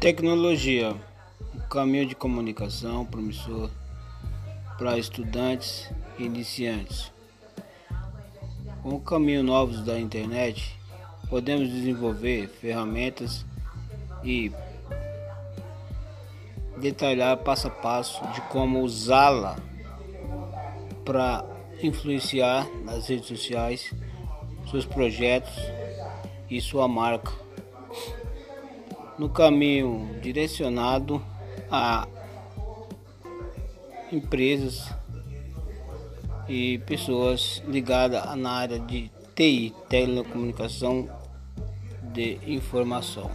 Tecnologia, um caminho de comunicação promissor para estudantes e iniciantes. Com o caminho novos da internet, podemos desenvolver ferramentas e detalhar passo a passo de como usá-la para influenciar nas redes sociais seus projetos e sua marca no caminho direcionado a empresas e pessoas ligadas na área de TI, telecomunicação de informação.